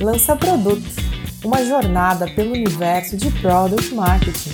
Lança Produto, uma jornada pelo universo de Product Marketing.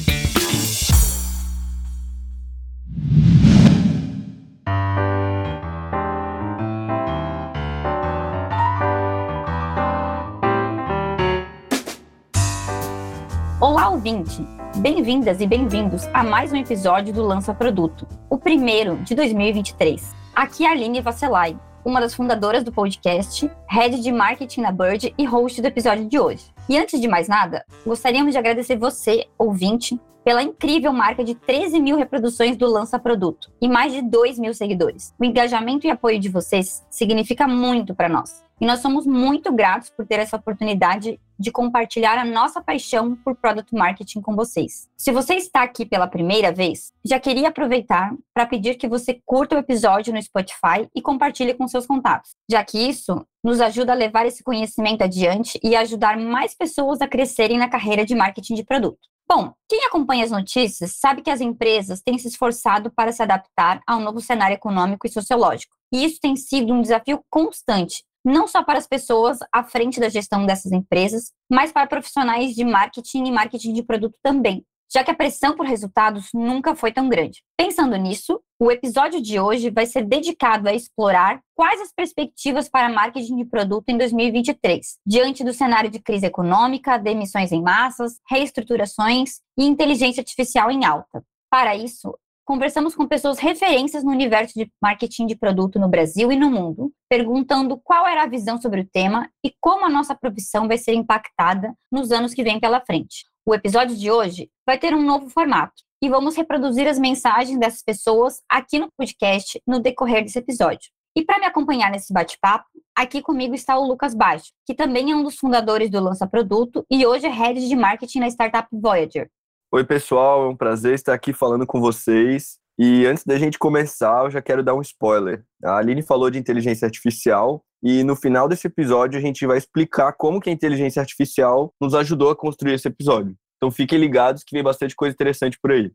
Olá, ouvinte! Bem-vindas e bem-vindos a mais um episódio do Lança Produto, o primeiro de 2023. Aqui é a Aline Vasselay, uma das fundadoras do podcast, head de marketing na Bird e host do episódio de hoje. E antes de mais nada, gostaríamos de agradecer você, ouvinte, pela incrível marca de 13 mil reproduções do Lança Produto e mais de 2 mil seguidores. O engajamento e apoio de vocês significa muito para nós. E nós somos muito gratos por ter essa oportunidade de compartilhar a nossa paixão por Product Marketing com vocês. Se você está aqui pela primeira vez, já queria aproveitar para pedir que você curta o episódio no Spotify e compartilhe com seus contatos, já que isso nos ajuda a levar esse conhecimento adiante e ajudar mais pessoas a crescerem na carreira de marketing de produto. Bom, quem acompanha as notícias sabe que as empresas têm se esforçado para se adaptar ao novo cenário econômico e sociológico. E isso tem sido um desafio constante, não só para as pessoas à frente da gestão dessas empresas, mas para profissionais de marketing e marketing de produto também, já que a pressão por resultados nunca foi tão grande. Pensando nisso, o episódio de hoje vai ser dedicado a explorar quais as perspectivas para marketing de produto em 2023, diante do cenário de crise econômica, demissões em massas, reestruturações e inteligência artificial em alta. Para isso, conversamos com pessoas referências no universo de marketing de produto no Brasil e no mundo, perguntando qual era a visão sobre o tema e como a nossa profissão vai ser impactada nos anos que vêm pela frente. O episódio de hoje vai ter um novo formato e vamos reproduzir as mensagens dessas pessoas aqui no podcast no decorrer desse episódio. E para me acompanhar nesse bate-papo, aqui comigo está o Lucas Baixo, que também é um dos fundadores do Lança Produto e hoje é head de marketing na startup Voyager. Oi, pessoal, é um prazer estar aqui falando com vocês. E antes da gente começar, eu já quero dar um spoiler. A Aline falou de inteligência artificial e no final desse episódio a gente vai explicar como que a inteligência artificial nos ajudou a construir esse episódio. Então fiquem ligados que vem bastante coisa interessante por aí.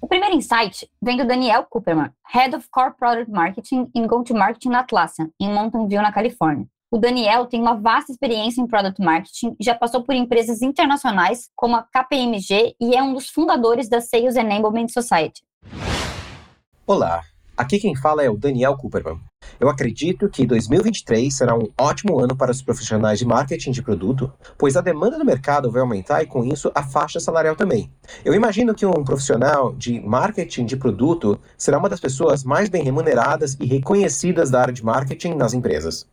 O primeiro insight vem do Daniel Cooperman, Head of Core Product Marketing em Go-to-Marketing na Atlassian, em Mountain View, na Califórnia. O Daniel tem uma vasta experiência em product marketing, já passou por empresas internacionais como a KPMG e é um dos fundadores da Sales Enablement Society. Olá, aqui quem fala é o Daniel Cooperman. Eu acredito que 2023 será um ótimo ano para os profissionais de marketing de produto, pois a demanda do mercado vai aumentar e com isso a faixa salarial também. Eu imagino que um profissional de marketing de produto será uma das pessoas mais bem remuneradas e reconhecidas da área de marketing nas empresas.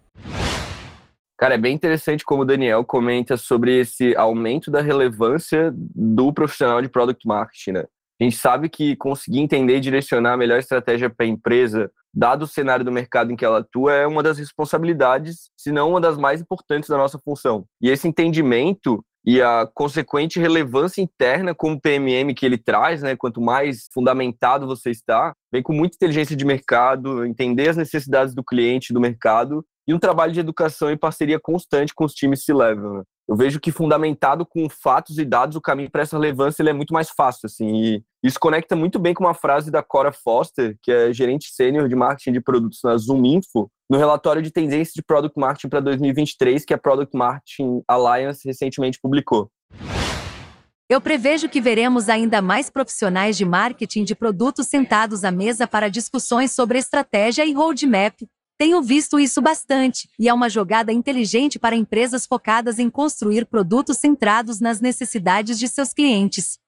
Cara, é bem interessante como o Daniel comenta sobre esse aumento da relevância do profissional de product marketing, né? A gente sabe que conseguir entender e direcionar a melhor estratégia para a empresa, dado o cenário do mercado em que ela atua, é uma das responsabilidades, se não uma das mais importantes da nossa função. E esse entendimento e a consequente relevância interna como PMM que ele traz, né? Quanto mais fundamentado você está, vem com muita inteligência de mercado, entender as necessidades do cliente, do mercado e um trabalho de educação e parceria constante com os times levam. Né? Eu vejo que fundamentado com fatos e dados, o caminho para essa relevância ele é muito mais fácil, assim. E isso conecta muito bem com uma frase da Cora Foster, que é gerente sênior de marketing de produtos na Zoom Info, no relatório de tendência de Product Marketing para 2023 que a Product Marketing Alliance recentemente publicou. Eu prevejo que veremos ainda mais profissionais de marketing de produtos sentados à mesa para discussões sobre estratégia e roadmap, tenho visto isso bastante, e é uma jogada inteligente para empresas focadas em construir produtos centrados nas necessidades de seus clientes.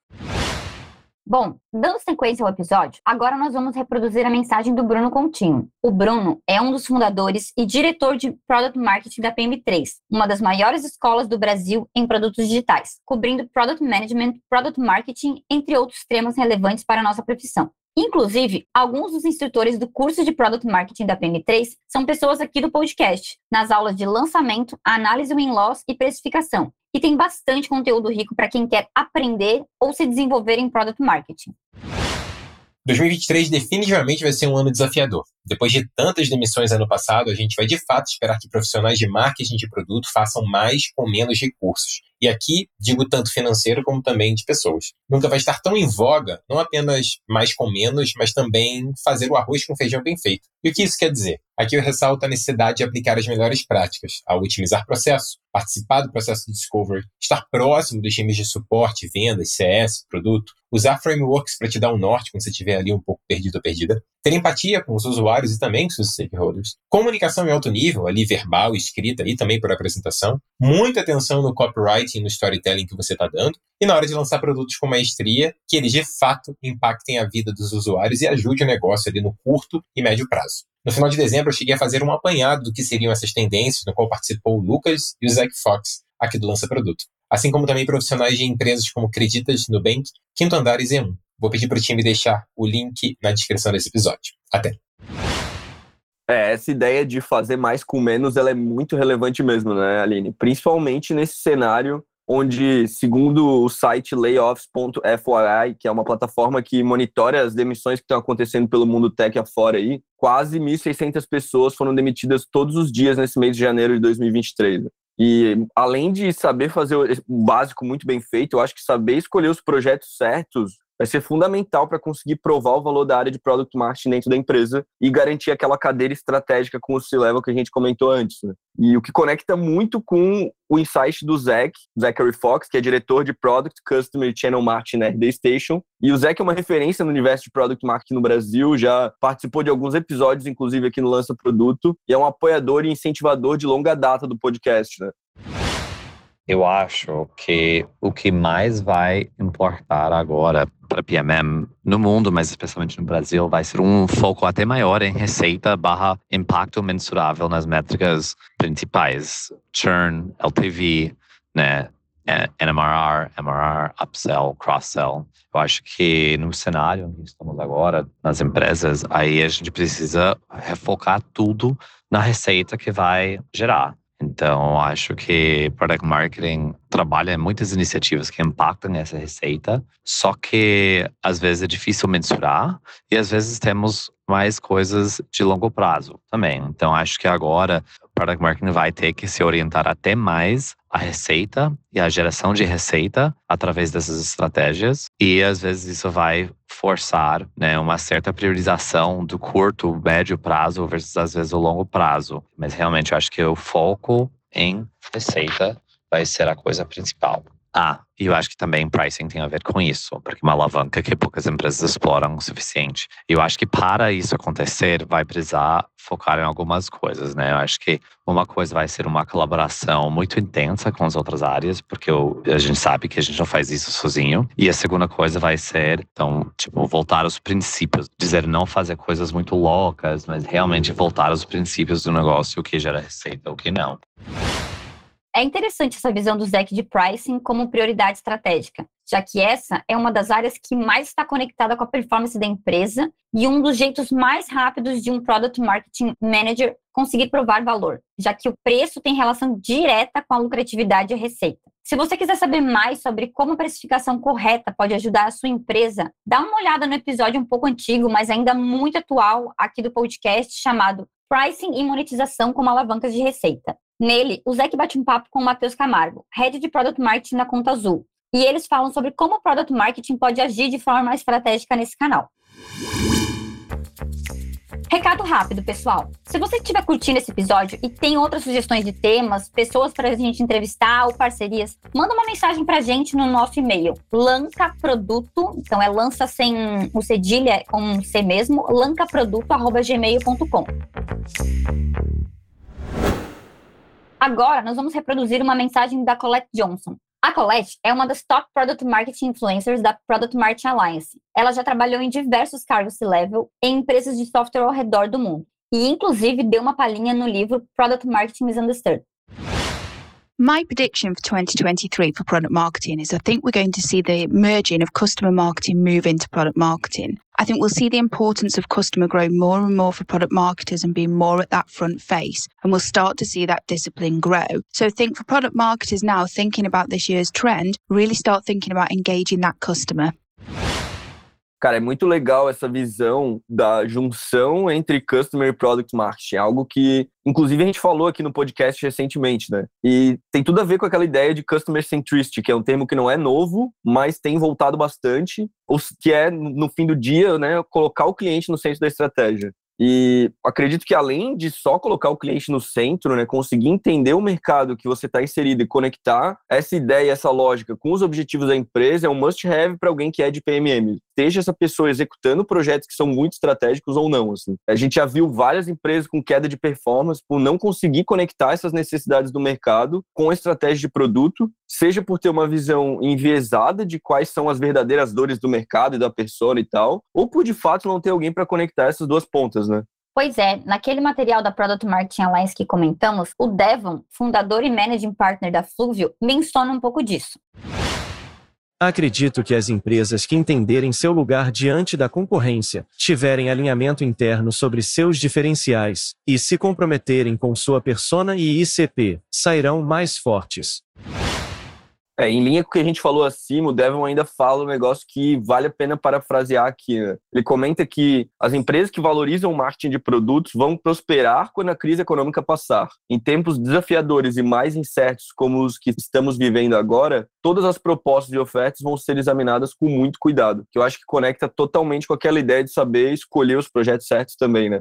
Bom, dando sequência ao episódio, agora nós vamos reproduzir a mensagem do Bruno Continho. O Bruno é um dos fundadores e diretor de Product Marketing da PM3, uma das maiores escolas do Brasil em produtos digitais, cobrindo Product Management, Product Marketing, entre outros temas relevantes para a nossa profissão. Inclusive, alguns dos instrutores do curso de Product Marketing da PM3 são pessoas aqui do podcast, nas aulas de lançamento, análise win-loss e precificação. E tem bastante conteúdo rico para quem quer aprender ou se desenvolver em Product Marketing. 2023 definitivamente vai ser um ano desafiador. Depois de tantas demissões ano passado, a gente vai de fato esperar que profissionais de marketing de produto façam mais com menos recursos. E aqui digo tanto financeiro como também de pessoas. Nunca vai estar tão em voga, não apenas mais com menos, mas também fazer o arroz com feijão bem feito. E o que isso quer dizer? Aqui eu ressalto a necessidade de aplicar as melhores práticas ao otimizar processo, participar do processo de discovery, estar próximo dos times de suporte, vendas, CS, produto, usar frameworks para te dar um norte quando você estiver ali um pouco perdido ou perdida, ter empatia com os usuários e também com seus stakeholders, comunicação em alto nível, ali verbal, escrita e também por apresentação, muita atenção no copywriting, no storytelling que você está dando, e na hora de lançar produtos com maestria, que eles de fato impactem a vida dos usuários e ajude o negócio ali no curto e médio prazo. No final de dezembro, eu cheguei a fazer um apanhado do que seriam essas tendências, no qual participou o Lucas e o Zach Fox, aqui do Lança Produto. Assim como também profissionais de empresas como Creditas, Nubank, Quinto Andar e Z1. Vou pedir para o time deixar o link na descrição desse episódio. Até! É, essa ideia de fazer mais com menos, ela é muito relevante mesmo, né, Aline? Principalmente nesse cenário onde, segundo o site layoffs.fyi, que é uma plataforma que monitora as demissões que estão acontecendo pelo mundo tech afora aí, quase 1.600 pessoas foram demitidas todos os dias nesse mês de janeiro de 2023. E além de saber fazer o básico muito bem feito, eu acho que saber escolher os projetos certos vai ser fundamental para conseguir provar o valor da área de product marketing dentro da empresa e garantir aquela cadeira estratégica com o C-level que a gente comentou antes. Né? E o que conecta muito com o insight do Zach, Zachary Fox, que é diretor de Product, Customer Channel Marketing na RD Station. E o Zach é uma referência no universo de Product Marketing no Brasil, já participou de alguns episódios, inclusive aqui no Lança Produto, e é um apoiador e incentivador de longa data do podcast. Né? Eu acho que o que mais vai importar agora para PMM no mundo, mas especialmente no Brasil, vai ser um foco até maior em receita barra impacto mensurável nas métricas principais. Churn, LTV, né? NMRR, MRR, upsell, cross-sell. Eu acho que no cenário que estamos agora, nas empresas, aí a gente precisa refocar tudo na receita que vai gerar. Então, acho que Product Marketing trabalha em muitas iniciativas que impactam essa receita, só que às vezes é difícil mensurar e às vezes temos mais coisas de longo prazo também. Então, acho que agora Product Marketing vai ter que se orientar até mais a receita e a geração de receita através dessas estratégias e às vezes isso vai forçar né, uma certa priorização do curto, médio prazo versus às vezes o longo prazo. Mas realmente eu acho que o foco em receita vai ser a coisa principal. Ah, e eu acho que também pricing tem a ver com isso, porque uma alavanca que poucas empresas exploram o suficiente. Eu acho que para isso acontecer, vai precisar focar em algumas coisas, né? Eu acho que uma coisa vai ser uma colaboração muito intensa com as outras áreas, porque eu, a gente sabe que a gente não faz isso sozinho. E a segunda coisa vai ser, então, tipo, voltar aos princípios. Dizer não fazer coisas muito loucas, mas realmente voltar aos princípios do negócio, o que gera receita, o que não. É interessante essa visão do Zec de pricing como prioridade estratégica, já que essa é uma das áreas que mais está conectada com a performance da empresa e um dos jeitos mais rápidos de um Product Marketing Manager conseguir provar valor, já que o preço tem relação direta com a lucratividade e a receita. Se você quiser saber mais sobre como a precificação correta pode ajudar a sua empresa, dá uma olhada no episódio um pouco antigo, mas ainda muito atual aqui do podcast chamado Pricing e Monetização como Alavancas de Receita. Nele, o Zeke bate um papo com o Matheus Camargo, Head de Product Marketing na Conta Azul. E eles falam sobre como o Product Marketing pode agir de forma estratégica nesse canal. Recado rápido, pessoal. Se você estiver curtindo esse episódio e tem outras sugestões de temas, pessoas para a gente entrevistar ou parcerias, manda uma mensagem para a gente no nosso e-mail, lancaproduto, então é lança sem o cedilha, com um C mesmo, lancaproduto.gmail.com. Agora, nós vamos reproduzir uma mensagem da Colette Johnson. A Colette é uma das top Product Marketing Influencers da Product Marketing Alliance. Ela já trabalhou em diversos cargos C-level em empresas de software ao redor do mundo. E, inclusive, deu uma palhinha no livro Product Marketing Misunderstood. My prediction for 2023 for product marketing is I think we're going to see the merging of customer marketing move into product marketing. I think we'll see the importance of customer grow more and more for product marketers and be more at that front face. And we'll start to see that discipline grow. So think for product marketers now thinking about this year's trend, really start thinking about engaging that customer. Cara, é muito legal essa visão da junção entre customer e product marketing, algo que, inclusive, a gente falou aqui no podcast recentemente, né? E tem tudo a ver com aquela ideia de customer centricity, que é um termo que não é novo, mas tem voltado bastante, que é, no fim do dia, né, colocar o cliente no centro da estratégia. E acredito que além de só colocar o cliente no centro, né, conseguir entender o mercado que você está inserido e conectar essa ideia, essa lógica com os objetivos da empresa é um must-have para alguém que é de PMM. Seja essa pessoa executando projetos que são muito estratégicos ou não. Assim. A gente já viu várias empresas com queda de performance por não conseguir conectar essas necessidades do mercado com a estratégia de produto, seja por ter uma visão enviesada de quais são as verdadeiras dores do mercado e da persona e tal, ou por de fato não ter alguém para conectar essas duas pontas né? Pois é, naquele material da Product Marketing Alliance que comentamos, o Devon, fundador e managing partner da Fluvio, menciona um pouco disso. Acredito que as empresas que entenderem seu lugar diante da concorrência, tiverem alinhamento interno sobre seus diferenciais e se comprometerem com sua persona e ICP, sairão mais fortes. É, em linha com o que a gente falou acima, o Devon ainda fala um negócio que vale a pena parafrasear aqui. Né? Ele comenta que as empresas que valorizam o marketing de produtos vão prosperar quando a crise econômica passar. Em tempos desafiadores e mais incertos como os que estamos vivendo agora, todas as propostas e ofertas vão ser examinadas com muito cuidado, que eu acho que conecta totalmente com aquela ideia de saber escolher os projetos certos também, né?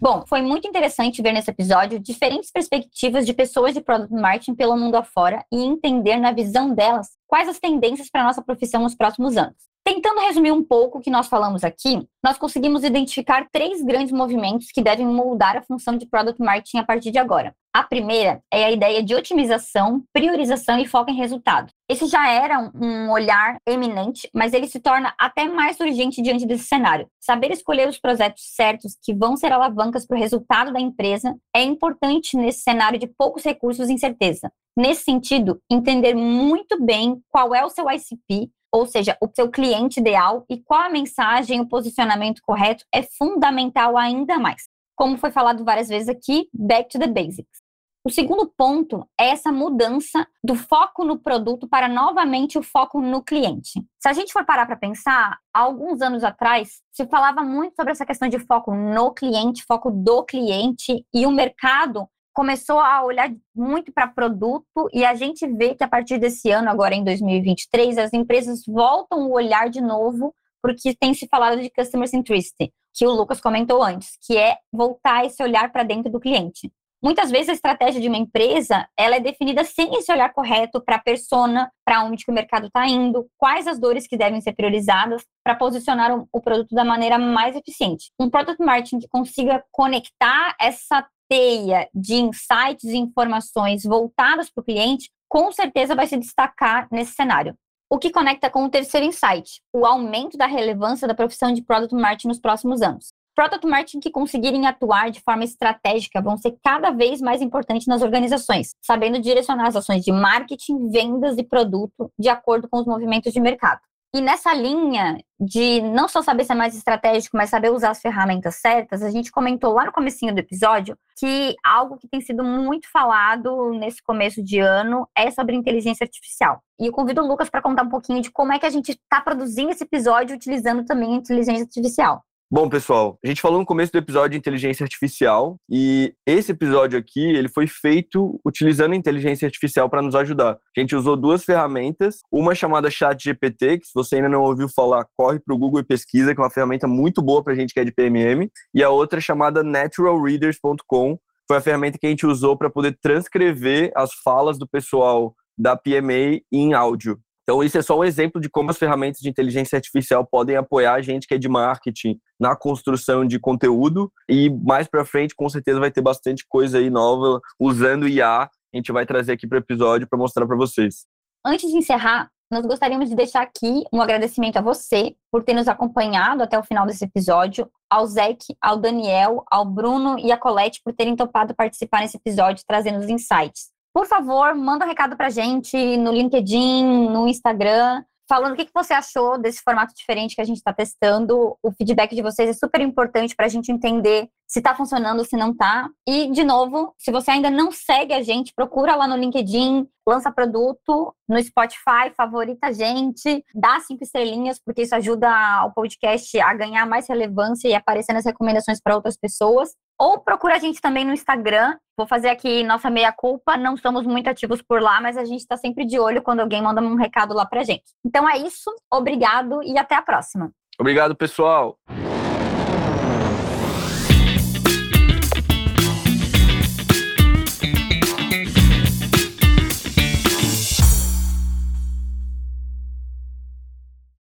Bom, foi muito interessante ver nesse episódio diferentes perspectivas de pessoas de product marketing pelo mundo afora e entender na visão delas quais as tendências para nossa profissão nos próximos anos. Tentando resumir um pouco o que nós falamos aqui, nós conseguimos identificar três grandes movimentos que devem moldar a função de product marketing a partir de agora. A primeira é a ideia de otimização, priorização e foco em resultado. Esse já era um olhar eminente, mas ele se torna até mais urgente diante desse cenário. Saber escolher os projetos certos que vão ser alavancas para o resultado da empresa é importante nesse cenário de poucos recursos e incerteza. Nesse sentido, entender muito bem qual é o seu ICP, ou seja, o seu cliente ideal e qual a mensagem, o posicionamento correto é fundamental ainda mais. Como foi falado várias vezes aqui, back to the basics. O segundo ponto é essa mudança do foco no produto para novamente o foco no cliente. Se a gente for parar para pensar, há alguns anos atrás se falava muito sobre essa questão de foco no cliente, foco do cliente, e o mercado começou a olhar muito para produto e a gente vê que a partir desse ano, agora em 2023, as empresas voltam o olhar de novo porque tem se falado de customer centricity, que o Lucas comentou antes, que é voltar esse olhar para dentro do cliente. Muitas vezes a estratégia de uma empresa ela é definida sem esse olhar correto para a persona, para onde que o mercado está indo, quais as dores que devem ser priorizadas para posicionar o produto da maneira mais eficiente. Um product marketing que consiga conectar essa teia de insights e informações voltadas para o cliente, com certeza vai se destacar nesse cenário. O que conecta com o terceiro insight, o aumento da relevância da profissão de product marketing nos próximos anos. Product marketing que conseguirem atuar de forma estratégica vão ser cada vez mais importantes nas organizações, sabendo direcionar as ações de marketing, vendas e produto de acordo com os movimentos de mercado. E nessa linha de não só saber ser mais estratégico, mas saber usar as ferramentas certas, a gente comentou lá no comecinho do episódio que algo que tem sido muito falado nesse começo de ano é sobre inteligência artificial. E eu convido o Lucas para contar um pouquinho de como é que a gente está produzindo esse episódio utilizando também a inteligência artificial. Bom, pessoal, a gente falou no começo do episódio de inteligência artificial e esse episódio aqui, ele foi feito utilizando inteligência artificial para nos ajudar. A gente usou duas ferramentas, uma chamada ChatGPT, que se você ainda não ouviu falar, corre para o Google e pesquisa, que é uma ferramenta muito boa para a gente que é de PMM, e a outra chamada naturalreaders.com, foi a ferramenta que a gente usou para poder transcrever as falas do pessoal da PMA em áudio. Então, isso é só um exemplo de como as ferramentas de inteligência artificial podem apoiar a gente que é de marketing na construção de conteúdo e mais para frente, com certeza, vai ter bastante coisa aí nova usando IA. A gente vai trazer aqui para o episódio para mostrar para vocês. Antes de encerrar, nós gostaríamos de deixar aqui um agradecimento a você por ter nos acompanhado até o final desse episódio, ao Zeke, ao Daniel, ao Bruno e à Colette por terem topado participar nesse episódio, trazendo os insights por favor, manda um recado pra gente no LinkedIn, no Instagram, falando o que você achou desse formato diferente que a gente está testando. O feedback de vocês é super importante para a gente entender se tá funcionando, se não tá. E, de novo, se você ainda não segue a gente, procura lá no LinkedIn, lança produto, no Spotify, favorita a gente, dá cinco estrelinhas, porque isso ajuda o podcast a ganhar mais relevância e aparecer nas recomendações para outras pessoas. Ou procura a gente também no Instagram. Vou fazer aqui nossa meia-culpa. Não somos muito ativos por lá, mas a gente está sempre de olho quando alguém manda um recado lá pra gente. Então é isso. Obrigado e até a próxima. Obrigado, pessoal.